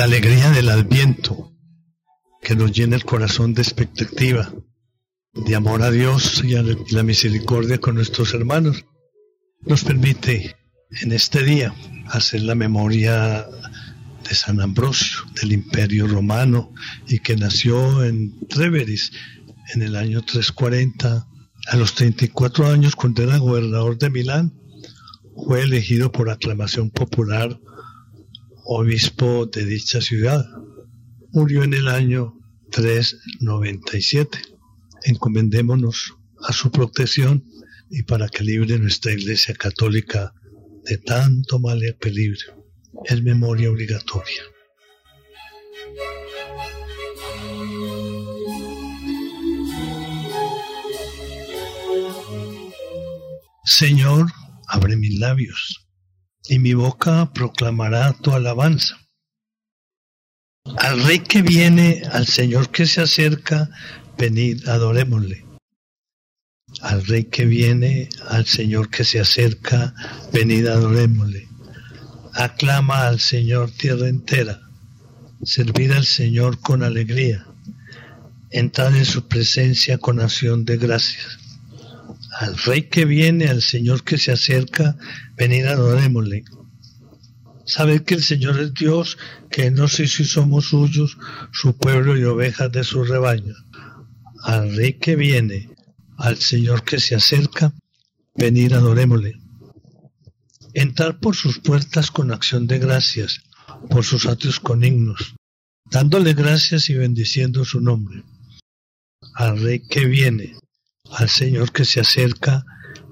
la alegría del adviento, que nos llena el corazón de expectativa, de amor a Dios y a la misericordia con nuestros hermanos, nos permite en este día hacer la memoria de San Ambrosio, del Imperio Romano, y que nació en Treveris en el año 340. A los 34 años, cuando era gobernador de Milán, fue elegido por aclamación popular obispo de dicha ciudad. Murió en el año 397. Encomendémonos a su protección y para que libre nuestra Iglesia Católica de tanto mal y peligro. Es memoria obligatoria. Señor, abre mis labios, y mi boca proclamará tu alabanza. Al Rey que viene, al Señor que se acerca, venid, adorémosle. Al Rey que viene, al Señor que se acerca, venid, adorémosle. Aclama al Señor tierra entera, servir al Señor con alegría, entrar en su presencia con acción de gracias. Al Rey que viene, al Señor que se acerca, venid, adorémosle. Sabed que el Señor es Dios, que no sé si somos suyos, su pueblo y ovejas de su rebaño. Al Rey que viene, al Señor que se acerca, venir adorémosle. Entrar por sus puertas con acción de gracias, por sus atrios con himnos, dándole gracias y bendiciendo su nombre. Al Rey que viene, al Señor que se acerca,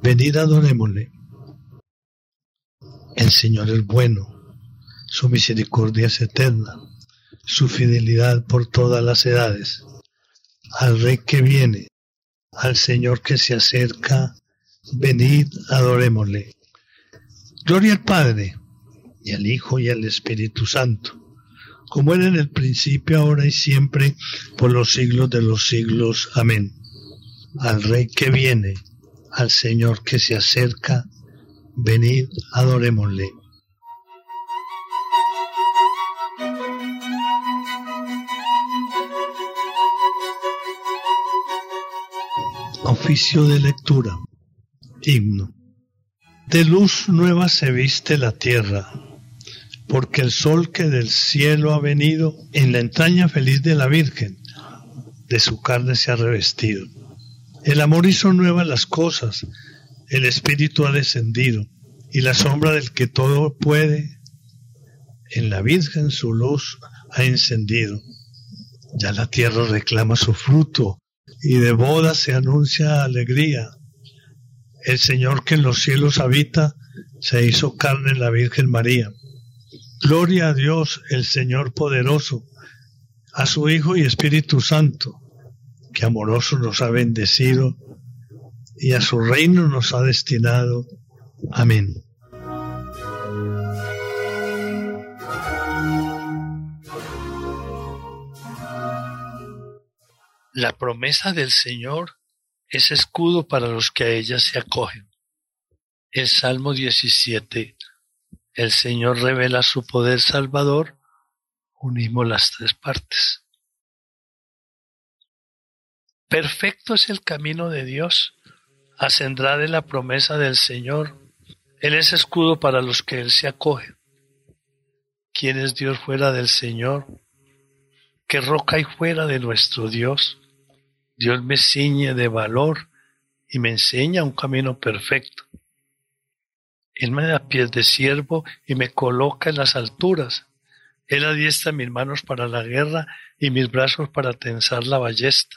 venid adorémosle. El Señor es bueno su misericordia es eterna, su fidelidad por todas las edades. Al Rey que viene, al Señor que se acerca, venid, adorémosle. Gloria al Padre, y al Hijo, y al Espíritu Santo, como era en el principio, ahora y siempre, por los siglos de los siglos. Amén. Al Rey que viene, al Señor que se acerca, venid, adorémosle. Oficio de lectura. Himno. De luz nueva se viste la tierra, porque el sol que del cielo ha venido, en la entraña feliz de la Virgen, de su carne se ha revestido. El amor hizo nuevas las cosas, el Espíritu ha descendido, y la sombra del que todo puede, en la Virgen su luz ha encendido. Ya la tierra reclama su fruto, y de boda se anuncia alegría. El Señor que en los cielos habita se hizo carne en la Virgen María. Gloria a Dios, el Señor poderoso, a su Hijo y Espíritu Santo, que amoroso nos ha bendecido y a su reino nos ha destinado. Amén. La promesa del Señor es escudo para los que a ella se acogen. El Salmo 17. El Señor revela su poder salvador. Unimos las tres partes. Perfecto es el camino de Dios. Ascendrá de la promesa del Señor. Él es escudo para los que Él se acoge. ¿Quién es Dios fuera del Señor? ¿Qué roca hay fuera de nuestro Dios? Dios me ciñe de valor y me enseña un camino perfecto. Él me da pies de siervo y me coloca en las alturas. Él adiestra mis manos para la guerra y mis brazos para tensar la ballesta.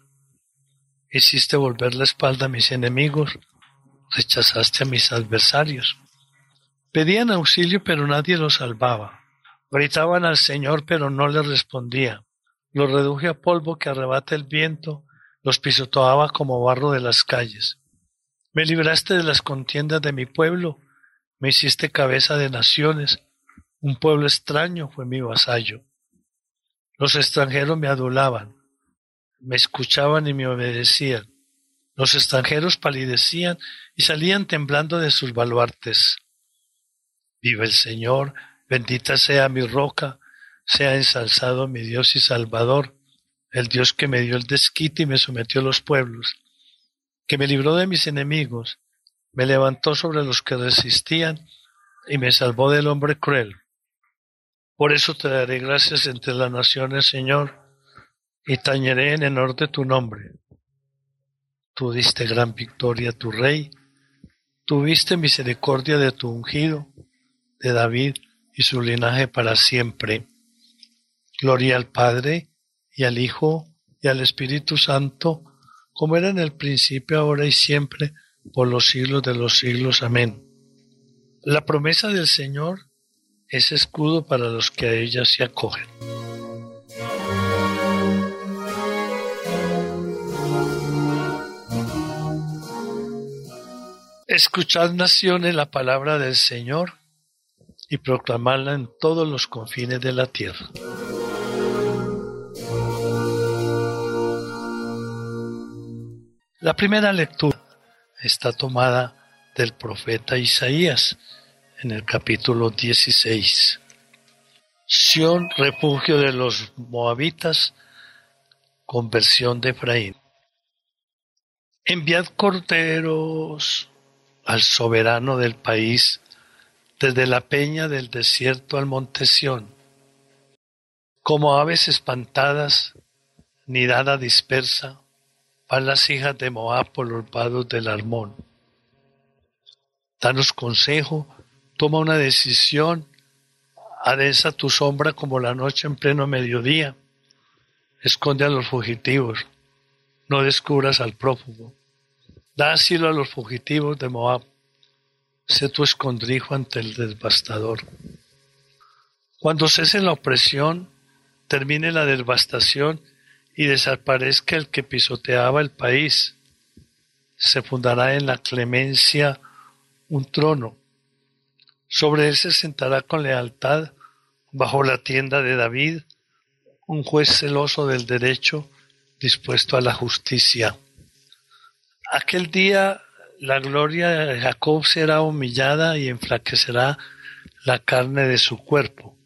Hiciste volver la espalda a mis enemigos. Rechazaste a mis adversarios. Pedían auxilio pero nadie los salvaba. Gritaban al Señor, pero no le respondía. Los reduje a polvo que arrebata el viento, los pisoteaba como barro de las calles. Me libraste de las contiendas de mi pueblo, me hiciste cabeza de naciones, un pueblo extraño fue mi vasallo. Los extranjeros me adulaban, me escuchaban y me obedecían. Los extranjeros palidecían y salían temblando de sus baluartes. Vive el Señor, bendita sea mi roca, sea ensalzado mi Dios y Salvador, el Dios que me dio el desquite y me sometió a los pueblos, que me libró de mis enemigos, me levantó sobre los que resistían y me salvó del hombre cruel. Por eso te daré gracias entre las naciones, Señor, y tañeré en honor de tu nombre. Tú diste gran victoria a tu rey, tuviste misericordia de tu ungido, de David y su linaje para siempre. Gloria al Padre, y al Hijo, y al Espíritu Santo, como era en el principio, ahora y siempre, por los siglos de los siglos. Amén. La promesa del Señor es escudo para los que a ella se acogen. Escuchad naciones la palabra del Señor y proclamarla en todos los confines de la tierra. La primera lectura está tomada del profeta Isaías en el capítulo 16. Sión, refugio de los moabitas, conversión de Efraín. Enviad corderos al soberano del país, desde la peña del desierto al monte Sión. Como aves espantadas, nidada dispersa, van las hijas de Moab por los vados del Armón. Danos consejo, toma una decisión, adesa tu sombra como la noche en pleno mediodía, esconde a los fugitivos, no descubras al prófugo. Da asilo a los fugitivos de Moab. Sé tu escondrijo ante el devastador. Cuando cese la opresión, termine la devastación y desaparezca el que pisoteaba el país, se fundará en la clemencia un trono. Sobre él se sentará con lealtad, bajo la tienda de David, un juez celoso del derecho, dispuesto a la justicia. Aquel día la gloria de Jacob será humillada y enflaquecerá la carne de su cuerpo.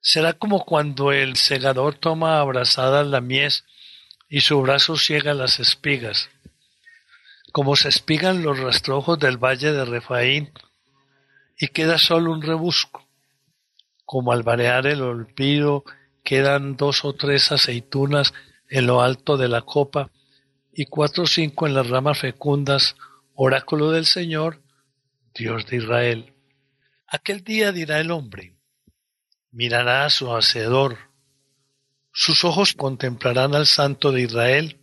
Será como cuando el segador toma abrazadas la mies y su brazo ciega las espigas, como se espigan los rastrojos del valle de Refaín y queda solo un rebusco, como al varear el olvido quedan dos o tres aceitunas en lo alto de la copa y cuatro o cinco en las ramas fecundas, oráculo del Señor, Dios de Israel. Aquel día dirá el hombre, mirará a su hacedor, sus ojos contemplarán al Santo de Israel,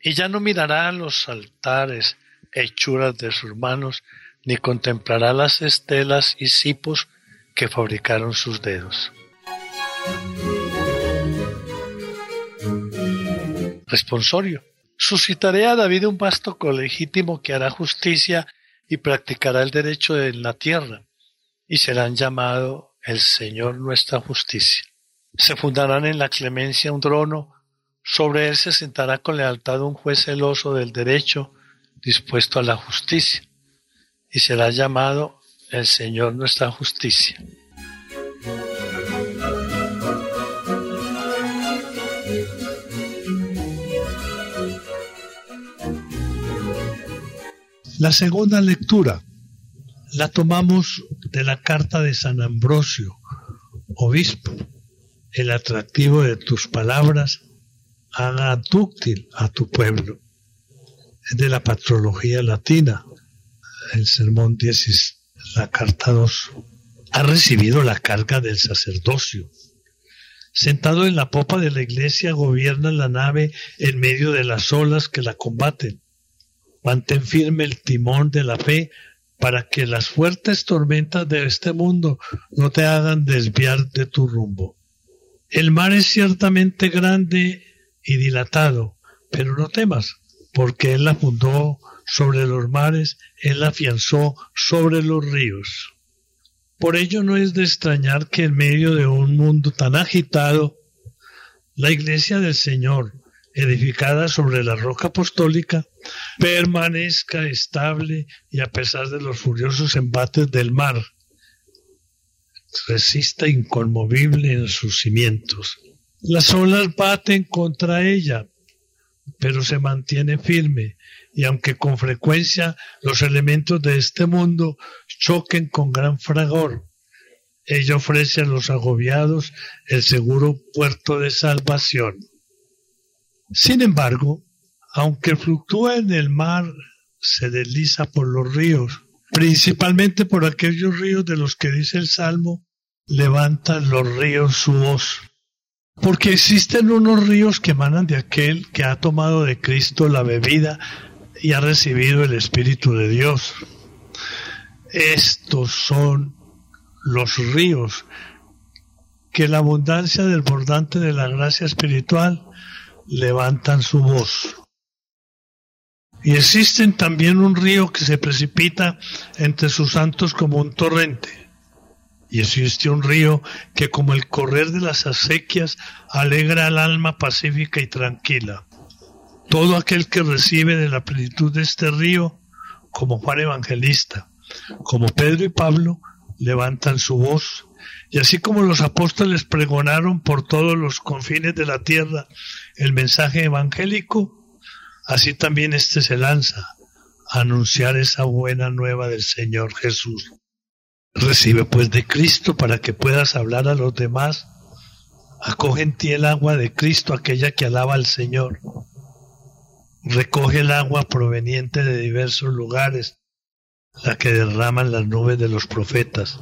y ya no mirará a los altares, hechuras de sus manos, ni contemplará las estelas y cipos que fabricaron sus dedos. Responsorio. Suscitaré a David un vasto colegítimo que hará justicia y practicará el derecho en la tierra, y serán llamados el Señor nuestra justicia. Se fundarán en la clemencia un trono, sobre él se sentará con lealtad un juez celoso del derecho, dispuesto a la justicia, y será llamado el Señor nuestra justicia. La segunda lectura la tomamos de la carta de San Ambrosio, obispo. El atractivo de tus palabras haga dúctil a tu pueblo. De la patrología latina, el sermón 10, la carta 2. Ha recibido la carga del sacerdocio. Sentado en la popa de la iglesia, gobierna la nave en medio de las olas que la combaten Mantén firme el timón de la fe para que las fuertes tormentas de este mundo no te hagan desviar de tu rumbo. El mar es ciertamente grande y dilatado, pero no temas, porque Él la fundó sobre los mares, Él la afianzó sobre los ríos. Por ello no es de extrañar que en medio de un mundo tan agitado, la iglesia del Señor, edificada sobre la roca apostólica, permanezca estable y a pesar de los furiosos embates del mar, resista inconmovible en sus cimientos. Las olas baten contra ella, pero se mantiene firme, y aunque con frecuencia los elementos de este mundo choquen con gran fragor, ella ofrece a los agobiados el seguro puerto de salvación. Sin embargo, aunque fluctúa en el mar, se desliza por los ríos, principalmente por aquellos ríos de los que dice el Salmo, levantan los ríos su voz. Porque existen unos ríos que emanan de aquel que ha tomado de Cristo la bebida y ha recibido el Espíritu de Dios. Estos son los ríos que la abundancia del bordante de la gracia espiritual levantan su voz. Y existen también un río que se precipita entre sus santos como un torrente. Y existe un río que como el correr de las acequias alegra al alma pacífica y tranquila. Todo aquel que recibe de la plenitud de este río, como Juan Evangelista, como Pedro y Pablo, levantan su voz. Y así como los apóstoles pregonaron por todos los confines de la tierra el mensaje evangélico, así también éste se lanza a anunciar esa buena nueva del Señor Jesús. Recibe pues de Cristo para que puedas hablar a los demás. Acoge en ti el agua de Cristo, aquella que alaba al Señor. Recoge el agua proveniente de diversos lugares, la que derraman las nubes de los profetas.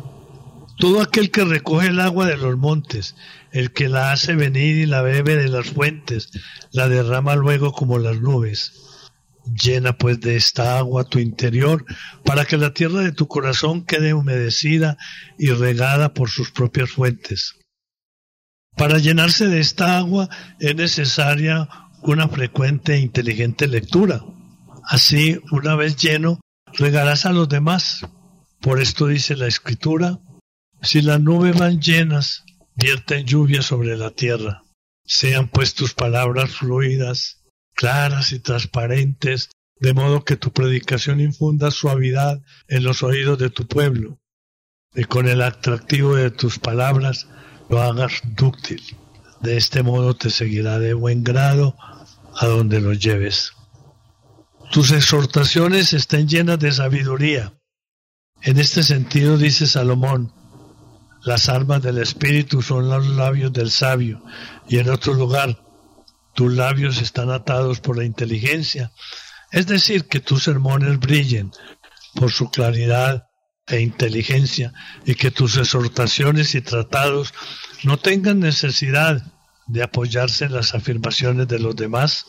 Todo aquel que recoge el agua de los montes, el que la hace venir y la bebe de las fuentes, la derrama luego como las nubes. Llena pues de esta agua tu interior, para que la tierra de tu corazón quede humedecida y regada por sus propias fuentes. Para llenarse de esta agua es necesaria una frecuente e inteligente lectura. Así, una vez lleno, regalas a los demás. Por esto dice la escritura, si las nubes van llenas, vierten lluvia sobre la tierra. Sean pues tus palabras fluidas, claras y transparentes, de modo que tu predicación infunda suavidad en los oídos de tu pueblo, y con el atractivo de tus palabras lo hagas dúctil. De este modo te seguirá de buen grado a donde lo lleves. Tus exhortaciones estén llenas de sabiduría. En este sentido dice Salomón, las armas del Espíritu son los labios del sabio. Y en otro lugar, tus labios están atados por la inteligencia. Es decir, que tus sermones brillen por su claridad e inteligencia y que tus exhortaciones y tratados no tengan necesidad de apoyarse en las afirmaciones de los demás,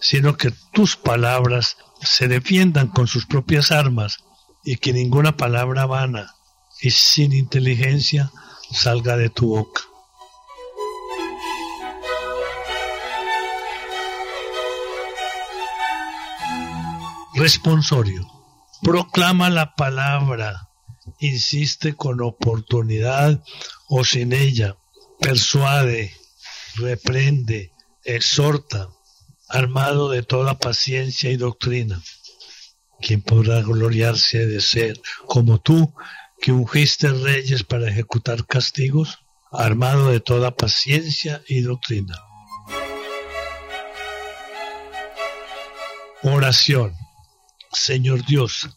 sino que tus palabras se defiendan con sus propias armas y que ninguna palabra vana y sin inteligencia salga de tu boca. Responsorio. Proclama la palabra, insiste con oportunidad o sin ella, persuade, reprende, exhorta, armado de toda paciencia y doctrina. ¿Quién podrá gloriarse de ser como tú, que ungiste reyes para ejecutar castigos, armado de toda paciencia y doctrina? Oración. Señor Dios,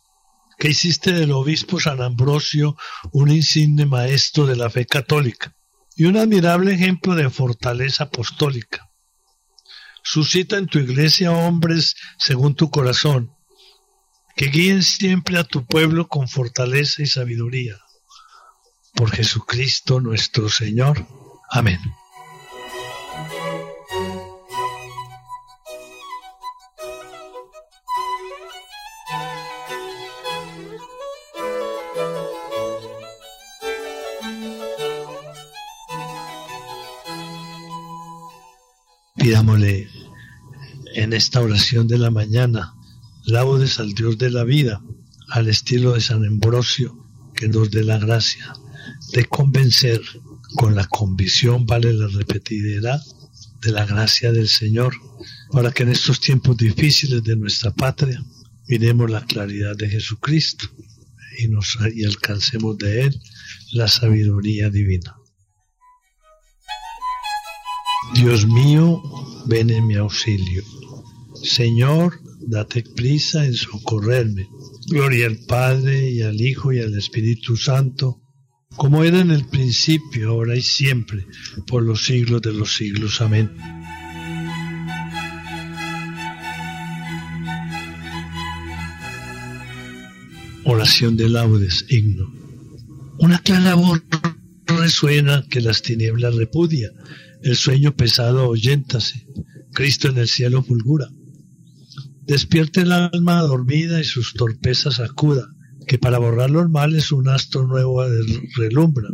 que hiciste del obispo San Ambrosio un insigne maestro de la fe católica y un admirable ejemplo de fortaleza apostólica. Suscita en tu iglesia hombres según tu corazón, que guíen siempre a tu pueblo con fortaleza y sabiduría. Por Jesucristo nuestro Señor. Amén. Pidámosle en esta oración de la mañana laudes al Dios de la vida, al estilo de San Ambrosio, que nos dé la gracia de convencer con la convicción, vale la repetidera, de la gracia del Señor, para que en estos tiempos difíciles de nuestra patria miremos la claridad de Jesucristo y, y alcancemos de Él la sabiduría divina. Dios mío, ven en mi auxilio. Señor, date prisa en socorrerme. Gloria al Padre y al Hijo y al Espíritu Santo, como era en el principio, ahora y siempre, por los siglos de los siglos. Amén. Oración de laudes, himno. Una clara voz resuena que las tinieblas repudia, el sueño pesado ahuyéntase, Cristo en el cielo fulgura. Despierte el alma dormida y sus torpezas sacuda, que para borrar los males un astro nuevo relumbra.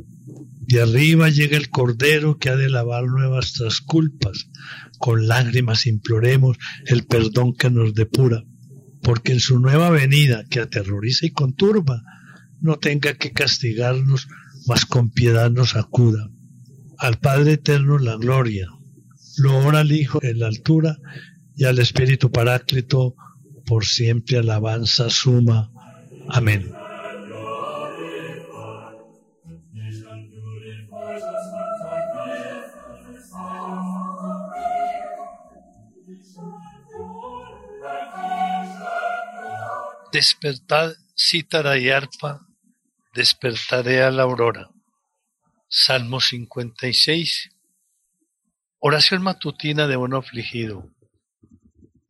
De arriba llega el Cordero que ha de lavar nuestras culpas. Con lágrimas imploremos el perdón que nos depura, porque en su nueva venida que aterroriza y conturba, no tenga que castigarnos, mas con piedad nos acuda. Al Padre Eterno la gloria, lo ora al Hijo en la altura y al Espíritu Paráclito por siempre alabanza suma. Amén. Despertad cítara y arpa, despertaré a la aurora. Salmo 56. Oración matutina de un afligido.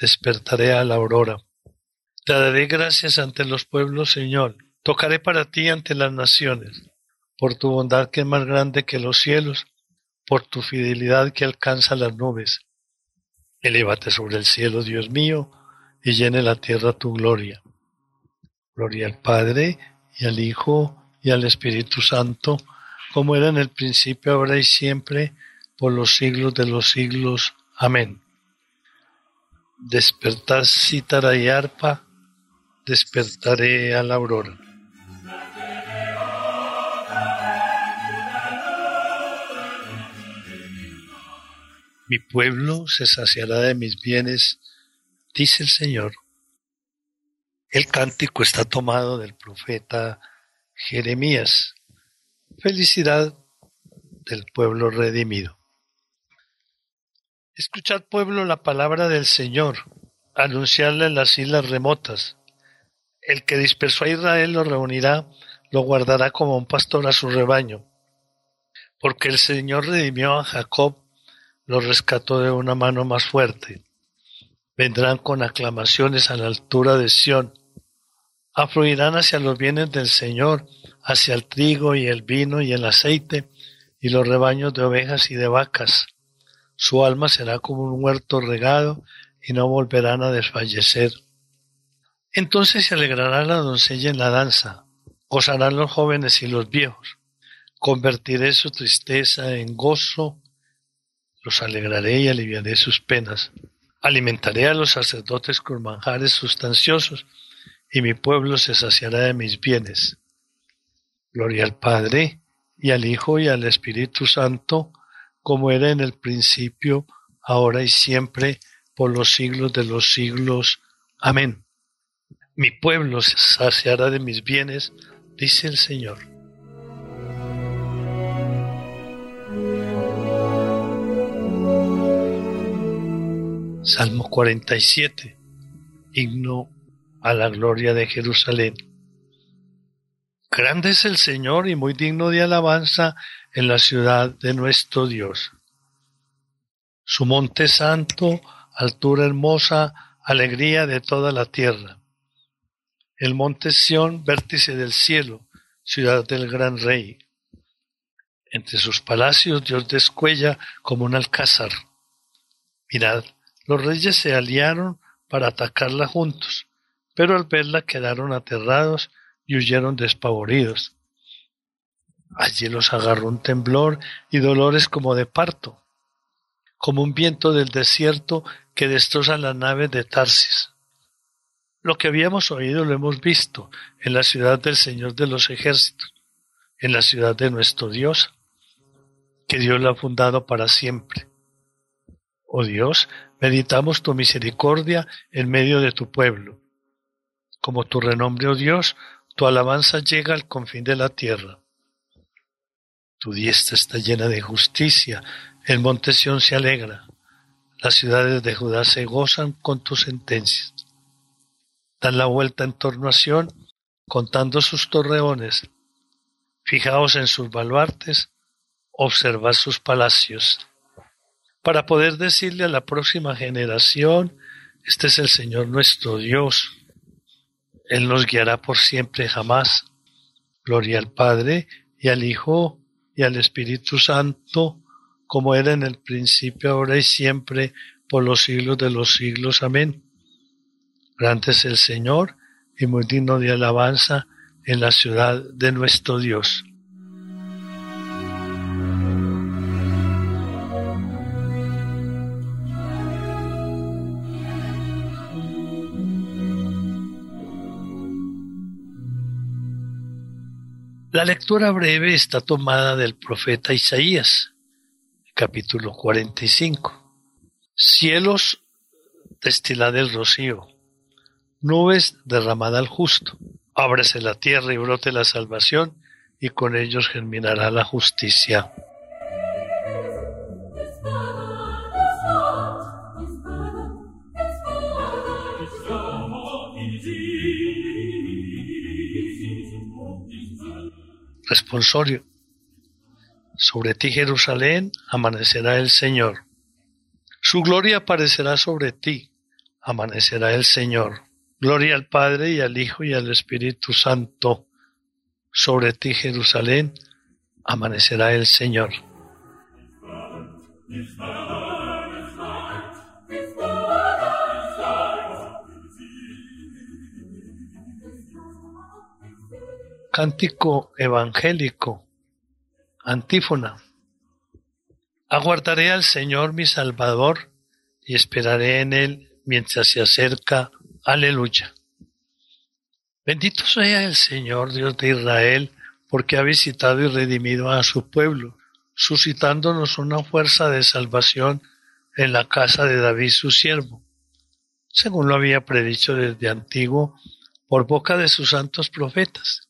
Despertaré a la aurora. Te daré gracias ante los pueblos, Señor. Tocaré para ti ante las naciones, por tu bondad que es más grande que los cielos, por tu fidelidad que alcanza las nubes. Elévate sobre el cielo, Dios mío, y llene la tierra tu gloria. Gloria al Padre, y al Hijo, y al Espíritu Santo, como era en el principio, ahora y siempre, por los siglos de los siglos. Amén. Despertad cítara y arpa, despertaré a la aurora. Mi pueblo se saciará de mis bienes, dice el Señor. El cántico está tomado del profeta Jeremías. Felicidad del pueblo redimido. Escuchad pueblo la palabra del Señor, anunciarla en las islas remotas. El que dispersó a Israel lo reunirá, lo guardará como un pastor a su rebaño. Porque el Señor redimió a Jacob lo rescató de una mano más fuerte. Vendrán con aclamaciones a la altura de Sión. Afluirán hacia los bienes del Señor, hacia el trigo y el vino y el aceite y los rebaños de ovejas y de vacas. Su alma será como un huerto regado y no volverán a desfallecer. Entonces se alegrará la doncella en la danza, gozarán los jóvenes y los viejos. Convertiré su tristeza en gozo los alegraré y aliviaré sus penas. Alimentaré a los sacerdotes con manjares sustanciosos, y mi pueblo se saciará de mis bienes. Gloria al Padre, y al Hijo, y al Espíritu Santo, como era en el principio, ahora y siempre, por los siglos de los siglos. Amén. Mi pueblo se saciará de mis bienes, dice el Señor. Salmo 47. Himno a la gloria de Jerusalén. Grande es el Señor y muy digno de alabanza en la ciudad de nuestro Dios. Su monte santo, altura hermosa, alegría de toda la tierra. El monte Sión, vértice del cielo, ciudad del gran rey. Entre sus palacios Dios descuella como un alcázar. Mirad, los reyes se aliaron para atacarla juntos, pero al verla quedaron aterrados y huyeron despavoridos. Allí los agarró un temblor y dolores como de parto como un viento del desierto que destroza las naves de Tarsis. Lo que habíamos oído lo hemos visto en la ciudad del Señor de los ejércitos, en la ciudad de nuestro Dios, que Dios la ha fundado para siempre. Oh Dios, meditamos tu misericordia en medio de tu pueblo. Como tu renombre, oh Dios, tu alabanza llega al confín de la tierra. Tu diestra está llena de justicia, el monte Sión se alegra, las ciudades de Judá se gozan con tus sentencias. Dan la vuelta en torno a Sión, contando sus torreones. Fijaos en sus baluartes, observad sus palacios, para poder decirle a la próxima generación, este es el Señor nuestro Dios. Él nos guiará por siempre jamás. Gloria al Padre y al Hijo y al Espíritu Santo, como era en el principio, ahora y siempre, por los siglos de los siglos. Amén. Grande es el Señor y muy digno de alabanza en la ciudad de nuestro Dios. La lectura breve está tomada del profeta Isaías, capítulo 45. Cielos, destilad el rocío, nubes, derramada al justo. Ábrese la tierra y brote la salvación, y con ellos germinará la justicia. Responsorio. Sobre ti, Jerusalén, amanecerá el Señor. Su gloria aparecerá sobre ti, amanecerá el Señor. Gloria al Padre y al Hijo y al Espíritu Santo. Sobre ti, Jerusalén, amanecerá el Señor. Cántico evangélico Antífona. Aguardaré al Señor mi Salvador y esperaré en Él mientras se acerca. Aleluya. Bendito sea el Señor Dios de Israel, porque ha visitado y redimido a su pueblo, suscitándonos una fuerza de salvación en la casa de David su siervo, según lo había predicho desde antiguo por boca de sus santos profetas.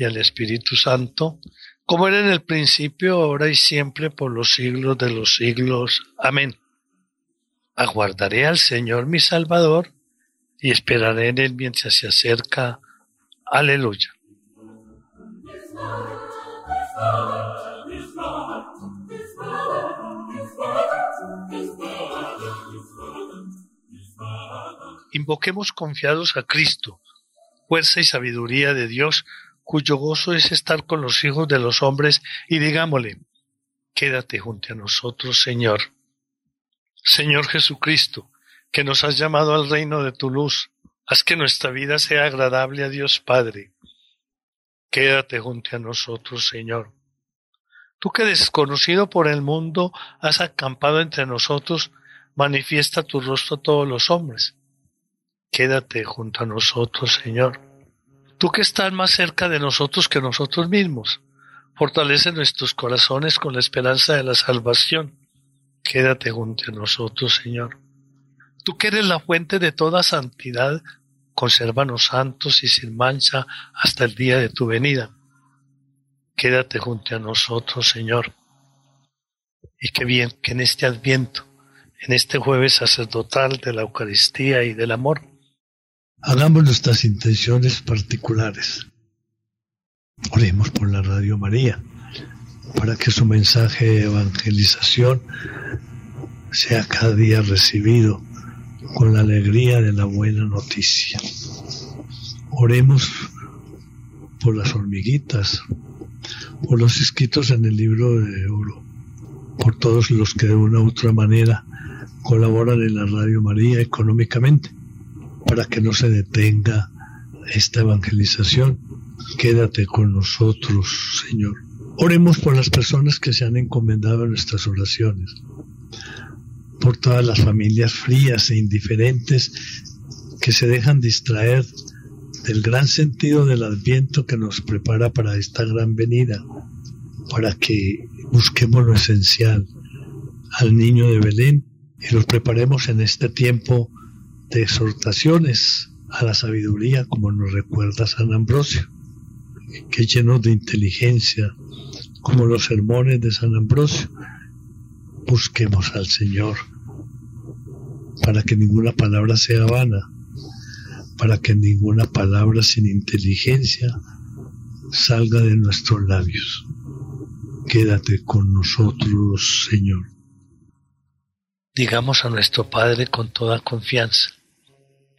y al Espíritu Santo, como era en el principio, ahora y siempre, por los siglos de los siglos. Amén. Aguardaré al Señor mi Salvador y esperaré en Él mientras se acerca. Aleluya. Invoquemos confiados a Cristo, fuerza y sabiduría de Dios, cuyo gozo es estar con los hijos de los hombres, y digámosle, quédate junto a nosotros, Señor. Señor Jesucristo, que nos has llamado al reino de tu luz, haz que nuestra vida sea agradable a Dios Padre. Quédate junto a nosotros, Señor. Tú que desconocido por el mundo has acampado entre nosotros, manifiesta tu rostro a todos los hombres quédate junto a nosotros, Señor. Tú que estás más cerca de nosotros que nosotros mismos, fortalece nuestros corazones con la esperanza de la salvación. Quédate junto a nosotros, Señor. Tú que eres la fuente de toda santidad, consérvanos santos y sin mancha hasta el día de tu venida. Quédate junto a nosotros, Señor. Y qué bien que en este adviento, en este jueves sacerdotal de la Eucaristía y del amor, Hagamos nuestras intenciones particulares. Oremos por la Radio María, para que su mensaje de evangelización sea cada día recibido con la alegría de la buena noticia. Oremos por las hormiguitas, por los escritos en el libro de oro, por todos los que de una u otra manera colaboran en la Radio María económicamente para que no se detenga esta evangelización. Quédate con nosotros, Señor. Oremos por las personas que se han encomendado en nuestras oraciones, por todas las familias frías e indiferentes que se dejan distraer del gran sentido del adviento que nos prepara para esta gran venida, para que busquemos lo esencial al niño de Belén y los preparemos en este tiempo de exhortaciones a la sabiduría, como nos recuerda San Ambrosio, que llenos de inteligencia, como los sermones de San Ambrosio, busquemos al Señor para que ninguna palabra sea vana, para que ninguna palabra sin inteligencia salga de nuestros labios. Quédate con nosotros, Señor. Digamos a nuestro Padre con toda confianza.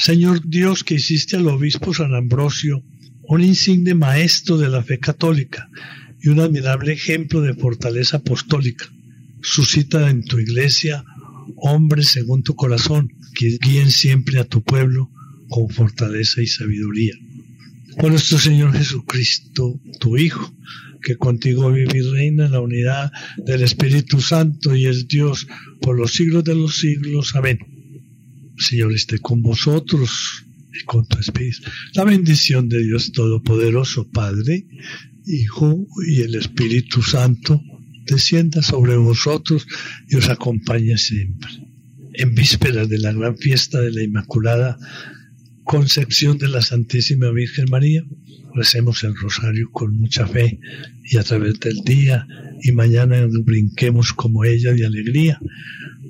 Señor Dios que hiciste al obispo San Ambrosio un insigne maestro de la fe católica y un admirable ejemplo de fortaleza apostólica, suscita en tu iglesia hombres según tu corazón, que guíen siempre a tu pueblo con fortaleza y sabiduría. Por nuestro Señor Jesucristo, tu Hijo, que contigo vive y reina en la unidad del Espíritu Santo y es Dios por los siglos de los siglos. Amén. Señor esté con vosotros y con tu espíritu. La bendición de Dios Todopoderoso, Padre, Hijo y el Espíritu Santo, descienda sobre vosotros y os acompañe siempre. En vísperas de la gran fiesta de la Inmaculada Concepción de la Santísima Virgen María, recemos el rosario con mucha fe y a través del día y mañana brinquemos como ella de alegría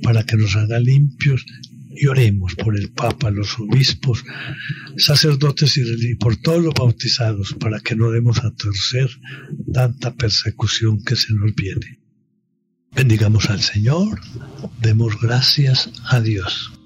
para que nos haga limpios y oremos por el Papa, los obispos, sacerdotes y por todos los bautizados para que no demos a torcer tanta persecución que se nos viene. Bendigamos al Señor, demos gracias a Dios.